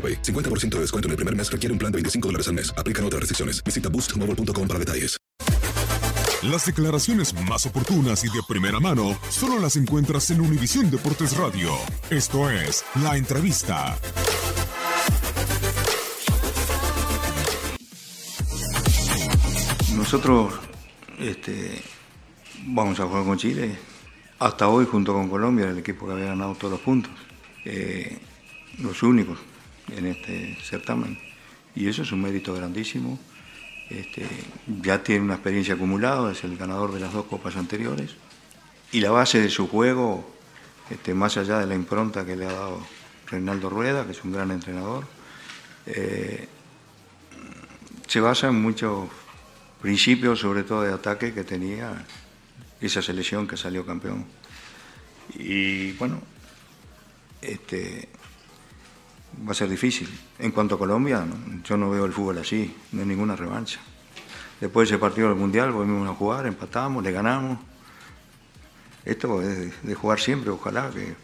AroPay. 50% de descuento en el primer mes requiere un plan de 25 dólares al mes. Aplican otras restricciones. Visita boostmobile.com para detalles. Las declaraciones más oportunas y de primera mano solo las encuentras en Univisión Deportes Radio. Esto es La Entrevista. Nosotros este, vamos a jugar con Chile. Hasta hoy, junto con Colombia, el equipo que había ganado todos los puntos. Eh, los únicos en este certamen. Y eso es un mérito grandísimo. Este, ya tiene una experiencia acumulada, es el ganador de las dos copas anteriores. Y la base de su juego, este, más allá de la impronta que le ha dado Reinaldo Rueda, que es un gran entrenador, eh, se basa en muchos principios, sobre todo de ataque, que tenía esa selección que salió campeón. Y bueno, este, va a ser difícil. En cuanto a Colombia, yo no veo el fútbol así, no hay ninguna revancha. Después de ese partido del Mundial volvimos a jugar, empatamos, le ganamos. Esto es de jugar siempre, ojalá que,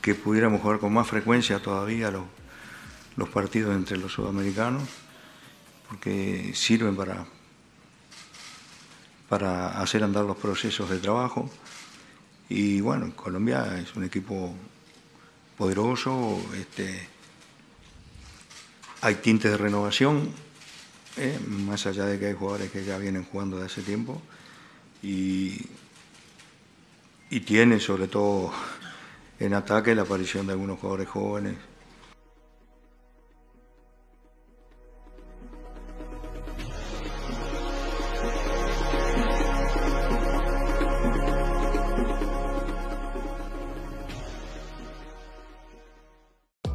que pudiéramos jugar con más frecuencia todavía los, los partidos entre los sudamericanos, porque sirven para, para hacer andar los procesos de trabajo. Y bueno, Colombia es un equipo poderoso, este, hay tintes de renovación, eh, más allá de que hay jugadores que ya vienen jugando de hace tiempo, y, y tiene sobre todo en ataque la aparición de algunos jugadores jóvenes.